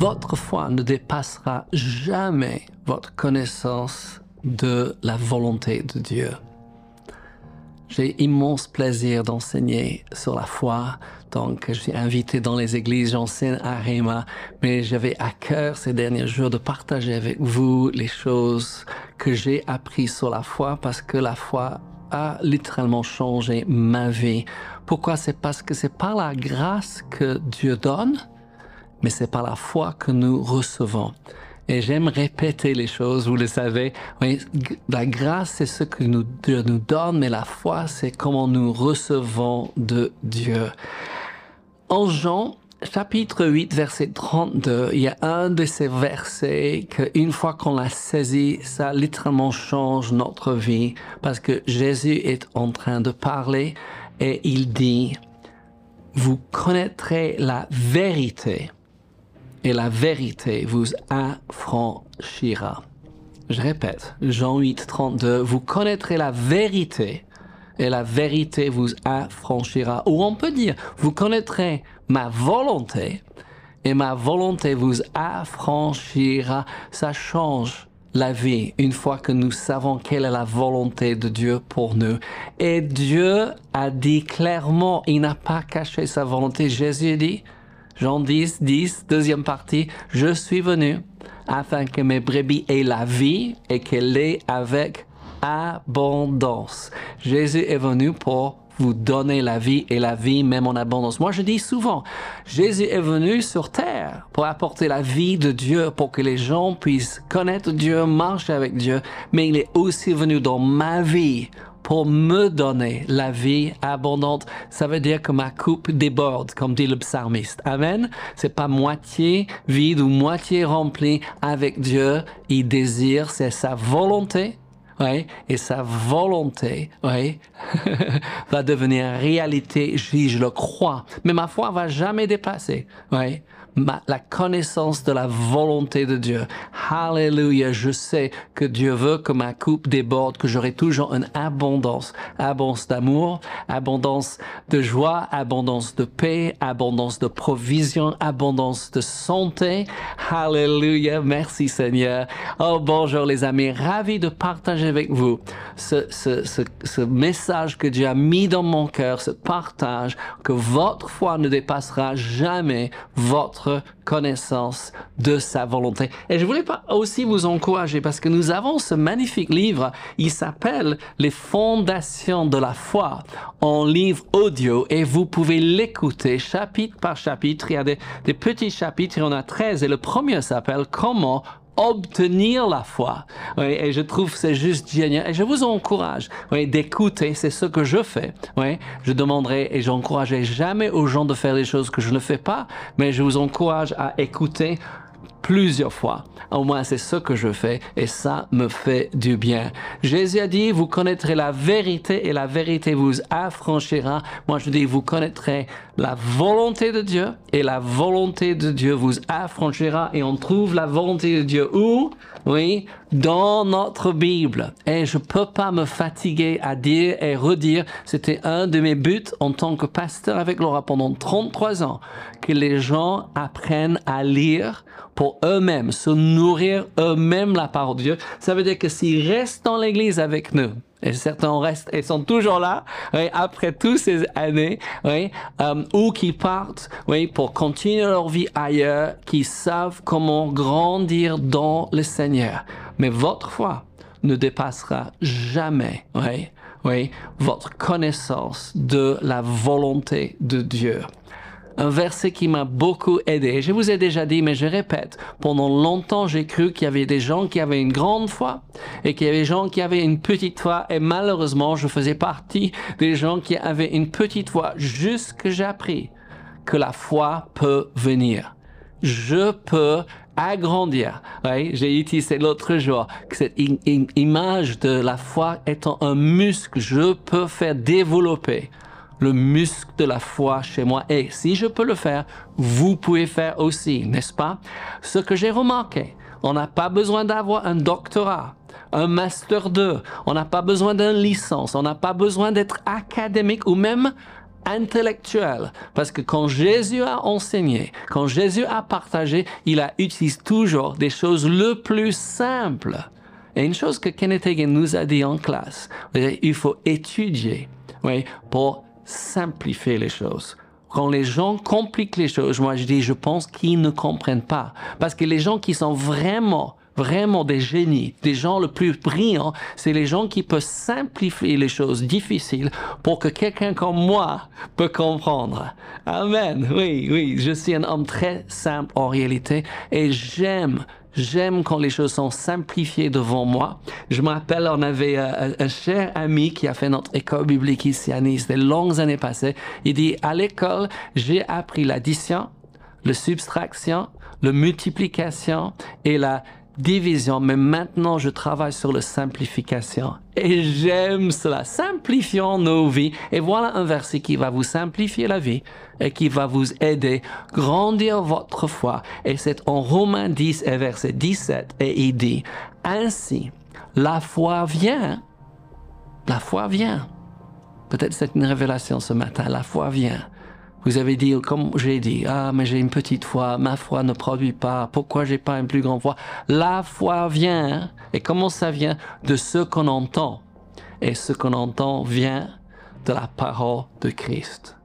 votre foi ne dépassera jamais votre connaissance de la volonté de Dieu. J'ai immense plaisir d'enseigner sur la foi. Donc, je suis invité dans les églises, j'enseigne à Réma, mais j'avais à cœur ces derniers jours de partager avec vous les choses que j'ai apprises sur la foi parce que la foi a littéralement changé ma vie. Pourquoi? C'est parce que c'est par la grâce que Dieu donne, mais c'est par la foi que nous recevons. Et j'aime répéter les choses, vous le savez. Oui, la grâce, c'est ce que nous, Dieu nous donne, mais la foi, c'est comment nous recevons de Dieu. En Jean, chapitre 8, verset 32, il y a un de ces versets qu'une fois qu'on l'a saisi, ça littéralement change notre vie parce que Jésus est en train de parler et il dit, vous connaîtrez la vérité et la vérité vous affranchira. Je répète, Jean 8, 32, vous connaîtrez la vérité et la vérité vous affranchira. Ou on peut dire, vous connaîtrez ma volonté et ma volonté vous affranchira. Ça change la vie une fois que nous savons quelle est la volonté de Dieu pour nous. Et Dieu a dit clairement, il n'a pas caché sa volonté. Jésus dit, Jean 10, 10, deuxième partie, je suis venu afin que mes brebis aient la vie et qu'elle l'ait avec abondance. Jésus est venu pour vous donner la vie et la vie même en abondance. Moi, je dis souvent, Jésus est venu sur terre pour apporter la vie de Dieu, pour que les gens puissent connaître Dieu, marcher avec Dieu, mais il est aussi venu dans ma vie pour me donner la vie abondante. Ça veut dire que ma coupe déborde, comme dit le psalmiste. Amen. C'est pas moitié vide ou moitié rempli avec Dieu. Il désire, c'est sa volonté. Oui, et sa volonté, oui, va devenir réalité, je, je le crois. Mais ma foi va jamais dépasser, oui, la connaissance de la volonté de Dieu. Hallelujah, je sais que Dieu veut que ma coupe déborde, que j'aurai toujours une abondance, abondance d'amour, abondance de joie, abondance de paix, abondance de provision, abondance de santé. Hallelujah, merci Seigneur. Oh bonjour les amis, ravi de partager avec vous ce, ce, ce, ce message que Dieu a mis dans mon cœur, ce partage, que votre foi ne dépassera jamais votre connaissance de sa volonté. Et je voulais pas aussi vous encourager parce que nous avons ce magnifique livre. Il s'appelle Les fondations de la foi en livre audio et vous pouvez l'écouter chapitre par chapitre. Il y a des, petits chapitres, il y en a 13 et le premier s'appelle Comment obtenir la foi. Oui, et je trouve c'est juste génial. Et je vous encourage oui, d'écouter, c'est ce que je fais. Oui, je demanderai et j'encouragerai jamais aux gens de faire des choses que je ne fais pas, mais je vous encourage à écouter plusieurs fois. Au moins, c'est ce que je fais et ça me fait du bien. Jésus a dit, vous connaîtrez la vérité et la vérité vous affranchira. Moi, je dis, vous connaîtrez la volonté de Dieu et la volonté de Dieu vous affranchira et on trouve la volonté de Dieu où? Oui, dans notre Bible. Et je peux pas me fatiguer à dire et redire, c'était un de mes buts en tant que pasteur avec Laura pendant 33 ans, que les gens apprennent à lire pour eux-mêmes, se nourrir eux-mêmes la parole de Dieu. Ça veut dire que s'ils restent dans l'église avec nous, et certains restent et sont toujours là, oui, après toutes ces années, oui, euh, ou qui partent, oui, pour continuer leur vie ailleurs, qui savent comment grandir dans le Seigneur. Mais votre foi ne dépassera jamais, oui, oui, votre connaissance de la volonté de Dieu un verset qui m'a beaucoup aidé. Je vous ai déjà dit, mais je répète, pendant longtemps, j'ai cru qu'il y avait des gens qui avaient une grande foi et qu'il y avait des gens qui avaient une petite foi et malheureusement, je faisais partie des gens qui avaient une petite foi jusque j'ai appris que la foi peut venir. Je peux agrandir. Oui, j'ai utilisé l'autre jour que cette image de la foi étant un muscle, je peux faire développer le muscle de la foi chez moi. Et si je peux le faire, vous pouvez faire aussi, n'est-ce pas? Ce que j'ai remarqué, on n'a pas besoin d'avoir un doctorat, un master 2, on n'a pas besoin d'une licence, on n'a pas besoin d'être académique ou même intellectuelle. Parce que quand Jésus a enseigné, quand Jésus a partagé, il a utilisé toujours des choses le plus simples. Et une chose que Kenneth Hagin nous a dit en classe, il faut étudier oui, pour simplifier les choses. Quand les gens compliquent les choses, moi je dis, je pense qu'ils ne comprennent pas. Parce que les gens qui sont vraiment vraiment des génies, des gens le plus brillants, c'est les gens qui peuvent simplifier les choses difficiles pour que quelqu'un comme moi peut comprendre. Amen. Oui, oui, je suis un homme très simple en réalité et j'aime J'aime quand les choses sont simplifiées devant moi. Je me rappelle, on avait euh, un, cher ami qui a fait notre école biblique ici à Nice des longues années passées. Il dit, à l'école, j'ai appris l'addition, la subtraction, la multiplication et la division, mais maintenant je travaille sur la simplification. Et j'aime cela. Simplifions nos vies. Et voilà un verset qui va vous simplifier la vie et qui va vous aider à grandir votre foi. Et c'est en Romains 10 et verset 17. Et il dit, ainsi, la foi vient. La foi vient. Peut-être c'est une révélation ce matin. La foi vient vous avez dit, comme j'ai dit, ah, mais j'ai une petite foi, ma foi ne produit pas, pourquoi j'ai pas une plus grande foi? La foi vient, et comment ça vient? De ce qu'on entend. Et ce qu'on entend vient de la parole de Christ.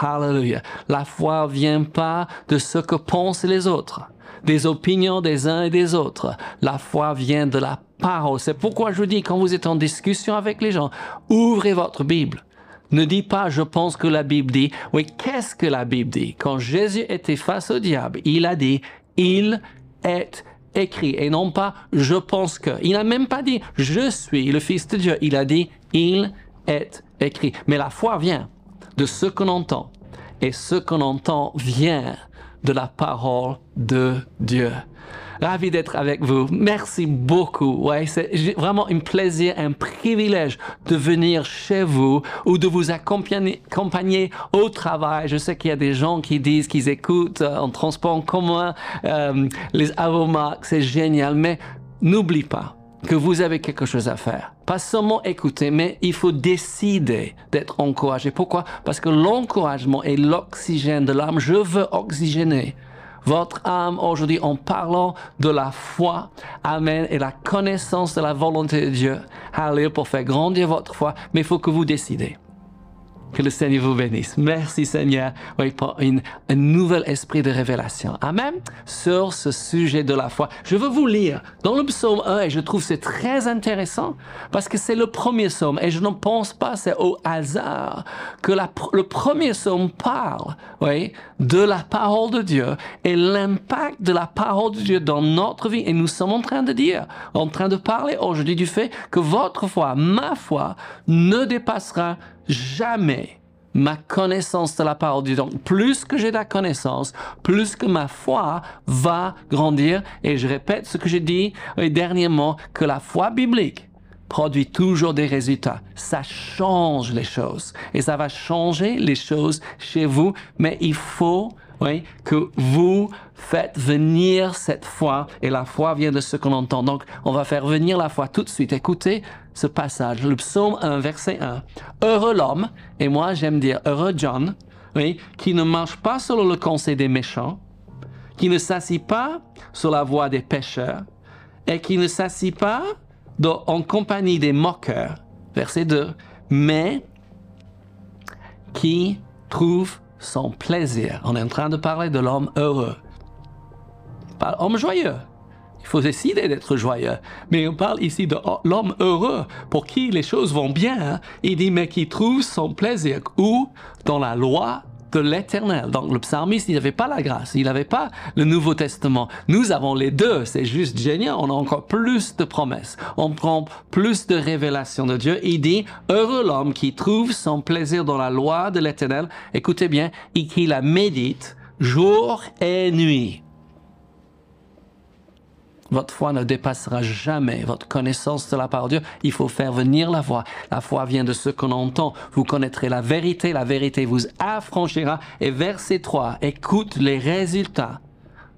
Hallelujah. La foi vient pas de ce que pensent les autres, des opinions des uns et des autres. La foi vient de la parole. C'est pourquoi je vous dis, quand vous êtes en discussion avec les gens, ouvrez votre Bible. Ne dis pas je pense que la Bible dit. Oui, qu'est-ce que la Bible dit? Quand Jésus était face au diable, il a dit il est écrit et non pas je pense que. Il n'a même pas dit je suis le Fils de Dieu. Il a dit il est écrit. Mais la foi vient de ce qu'on entend et ce qu'on entend vient de la parole de Dieu. Ravi d'être avec vous. Merci beaucoup. Ouais, c'est vraiment un plaisir, un privilège de venir chez vous ou de vous accompagner, au travail. Je sais qu'il y a des gens qui disent qu'ils écoutent euh, en transport en commun euh, les avomarques, c'est génial, mais n'oublie pas que vous avez quelque chose à faire. Pas seulement écouter, mais il faut décider d'être encouragé. Pourquoi? Parce que l'encouragement est l'oxygène de l'âme. Je veux oxygéner votre âme aujourd'hui en parlant de la foi, Amen, et la connaissance de la volonté de Dieu. Alléluia, pour faire grandir votre foi, mais il faut que vous décidez. Que le Seigneur vous bénisse. Merci Seigneur oui, pour un nouvel esprit de révélation. Amen. Sur ce sujet de la foi. Je veux vous lire dans le psaume 1 et je trouve c'est très intéressant parce que c'est le premier psaume et je ne pense pas c'est au hasard que le premier psaume parle de la parole de Dieu et l'impact de la parole de Dieu dans notre vie. Et nous sommes en train de dire, en train de parler aujourd'hui du fait que votre foi, ma foi, ne dépassera jamais ma connaissance de la parole Dieu. Donc, plus que j'ai de la connaissance, plus que ma foi va grandir. Et je répète ce que j'ai dit dernièrement, que la foi biblique produit toujours des résultats. Ça change les choses. Et ça va changer les choses chez vous. Mais il faut que vous faites venir cette foi, et la foi vient de ce qu'on entend. Donc, on va faire venir la foi tout de suite. Écoutez ce passage, le psaume 1, verset 1. Heureux l'homme, et moi j'aime dire heureux John, oui, qui ne marche pas selon le conseil des méchants, qui ne s'assit pas sur la voie des pécheurs, et qui ne s'assit pas en compagnie des moqueurs, verset 2, mais qui trouve son plaisir. On est en train de parler de l'homme heureux. Pas homme joyeux. Il faut décider d'être joyeux. Mais on parle ici de l'homme heureux, pour qui les choses vont bien. Hein. Il dit, mais qui trouve son plaisir où? Dans la loi de l'éternel. Donc le psalmiste, il n'avait pas la grâce, il n'avait pas le Nouveau Testament. Nous avons les deux, c'est juste génial, on a encore plus de promesses, on prend plus de révélations de Dieu. Il dit, heureux l'homme qui trouve son plaisir dans la loi de l'éternel, écoutez bien, et qui la médite jour et nuit. Votre foi ne dépassera jamais votre connaissance de la parole de Dieu. Il faut faire venir la foi. La foi vient de ce qu'on entend. Vous connaîtrez la vérité. La vérité vous affranchira. Et verset 3, écoute les résultats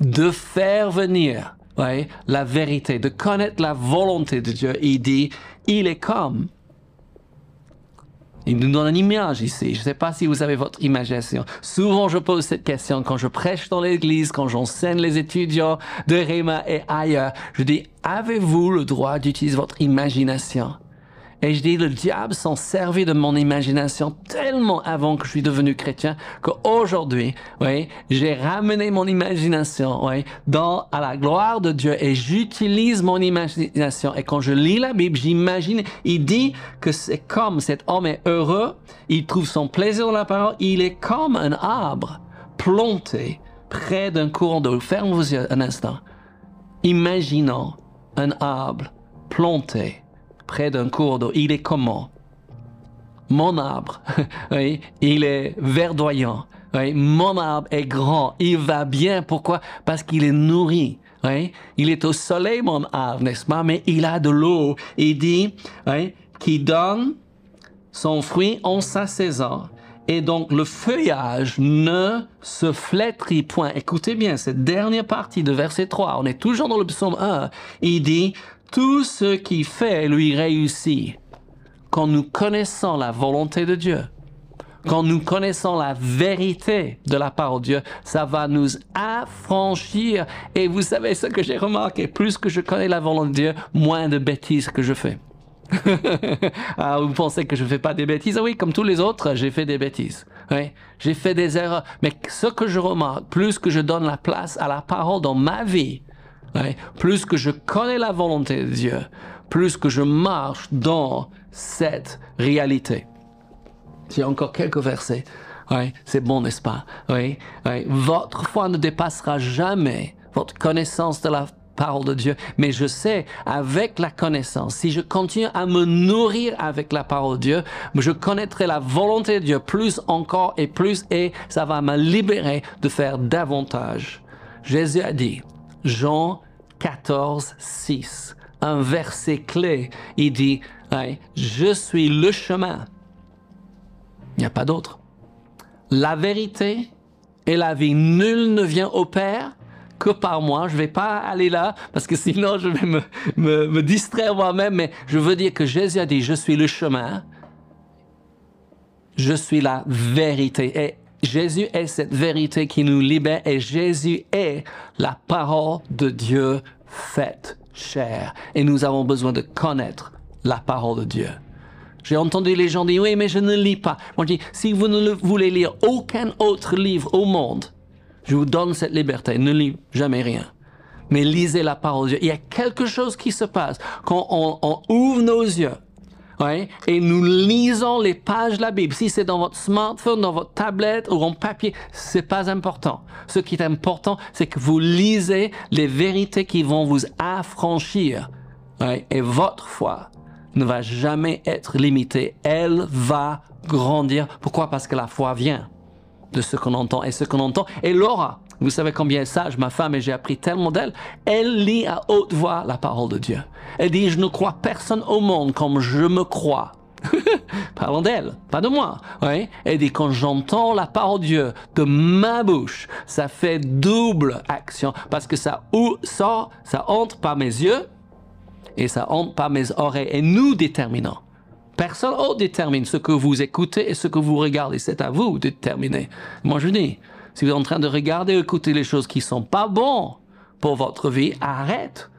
de faire venir la vérité, de connaître la volonté de Dieu. Il dit, il est comme Il nous donne une image ici. Je ne sais pas si vous avez votre imagination. Souvent, je pose cette question quand je prêche dans l'église, quand j'enseigne les étudiants de Réma et ailleurs. Je dis, avez-vous le droit d'utiliser votre imagination? Et je dis, le diable s'en servait de mon imagination tellement avant que je suis devenu chrétien qu'aujourd'hui, oui, j'ai ramené mon imagination, oui, dans, à la gloire de Dieu et j'utilise mon imagination. Et quand je lis la Bible, j'imagine, il dit que c'est comme cet homme est heureux, il trouve son plaisir dans la parole, il est comme un arbre planté près d'un courant d'eau. Ferme vos yeux un instant. Imaginons un arbre planté près d'un cours d'eau. Il est comment? Mon arbre, oui, il est verdoyant. Oui, mon arbre est grand, il va bien. Pourquoi? Parce qu'il est nourri. Oui, il est au soleil, mon arbre, n'est-ce pas? Mais il a de l'eau. Il dit oui, qu'il donne son fruit en sa saison. Et donc le feuillage ne se flétrit point. Écoutez bien cette dernière partie de verset 3. On est toujours dans le psaume 1. Il dit, tout ce qui fait lui réussit quand nous connaissons la volonté de Dieu. Quand nous connaissons la vérité de la parole de Dieu, ça va nous affranchir. Et vous savez ce que j'ai remarqué, plus que je connais la volonté de Dieu, moins de bêtises que je fais. ah, vous pensez que je ne fais pas des bêtises? Ah Oui, comme tous les autres, j'ai fait des bêtises. Oui, j'ai fait des erreurs. Mais ce que je remarque, plus que je donne la place à la parole dans ma vie, plus que je connais la volonté de Dieu, plus que je marche dans cette réalité. J'ai encore quelques versets. Oui, c'est bon, n'est-ce pas? Oui, Votre foi ne dépassera jamais votre connaissance de la parole de Dieu. Mais je sais, avec la connaissance, si je continue à me nourrir avec la parole de Dieu, je connaîtrai la volonté de Dieu plus encore et plus et ça va me libérer de faire davantage. Jésus a dit, Jean 14, 6, un verset clé. Il dit, je suis le chemin. Il n'y a pas d'autre. La vérité et la vie. Nul ne vient au Père que par moi. Je ne vais pas aller là parce que sinon je vais me, me, me distraire moi-même. Mais je veux dire que Jésus a dit, je suis le chemin. Je suis la vérité. Et Jésus est cette vérité qui nous libère et Jésus est la parole de Dieu faite chair. Et nous avons besoin de connaître la parole de Dieu. J'ai entendu les gens dire, oui, mais je ne lis pas. Moi, je dis, si vous ne voulez lire aucun autre livre au monde, je vous donne cette liberté. Ne lis jamais rien. Mais lisez la parole de Dieu. Il y a quelque chose qui se passe quand on ouvre nos yeux et nous lisons les pages de la Bible. Si c'est dans votre smartphone, dans votre tablette ou en papier, c'est pas important. Ce qui est important, c'est que vous lisez les vérités qui vont vous affranchir. Et votre foi ne va jamais être limitée. Elle va grandir. Pourquoi? Parce que la foi vient de ce qu'on entend et ce qu'on entend. Et Laura, vous savez combien sage ma femme et j'ai appris tellement d'elle? Elle lit à haute voix la parole de Dieu. Elle dit, je ne crois personne au monde comme je me crois. Parlons d'elle, pas de moi. Oui. Elle dit, quand j'entends la parole de Dieu de ma bouche, ça fait double action parce que ça sort, ça entre par mes yeux et ça entre par mes oreilles. Et nous déterminons. Personne autre détermine ce que vous écoutez et ce que vous regardez. C'est à vous de déterminer. Moi, je dis, si vous êtes en train de regarder ou écouter les choses qui sont pas bonnes pour votre vie, arrête.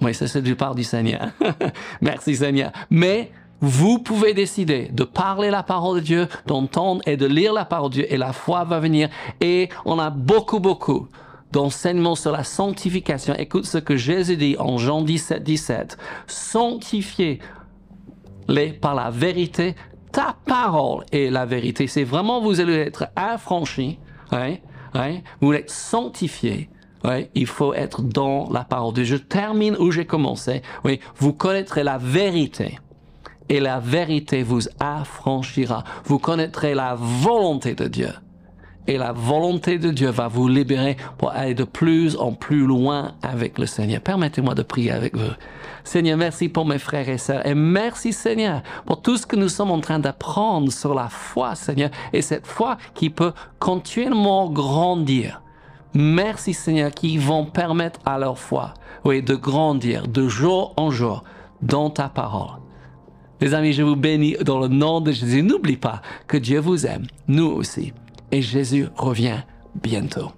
Oui, ça c'est du part du Seigneur. Merci Seigneur. Mais vous pouvez décider de parler la parole de Dieu, d'entendre et de lire la parole de Dieu et la foi va venir. Et on a beaucoup, beaucoup d'enseignements sur la sanctification. Écoute ce que Jésus dit en Jean 17, 17. Sanctifiez les par la vérité ta parole est la vérité. C'est vraiment, vous allez être affranchi, hein, hein, vous êtes sanctifié. Ouais, il faut être dans la parole. Je termine où j'ai commencé. Oui, vous connaîtrez la vérité et la vérité vous affranchira. Vous connaîtrez la volonté de Dieu et la volonté de Dieu va vous libérer pour aller de plus en plus loin avec le Seigneur. Permettez-moi de prier avec vous. Seigneur, merci pour mes frères et sœurs. Et merci, Seigneur, pour tout ce que nous sommes en train d'apprendre sur la foi, Seigneur. Et cette foi qui peut continuellement grandir. Merci, Seigneur, qui vont permettre à leur foi, oui, de grandir de jour en jour dans ta parole. Les amis, je vous bénis dans le nom de Jésus. N'oublie pas que Dieu vous aime, nous aussi. Et Jésus revient bientôt.